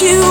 in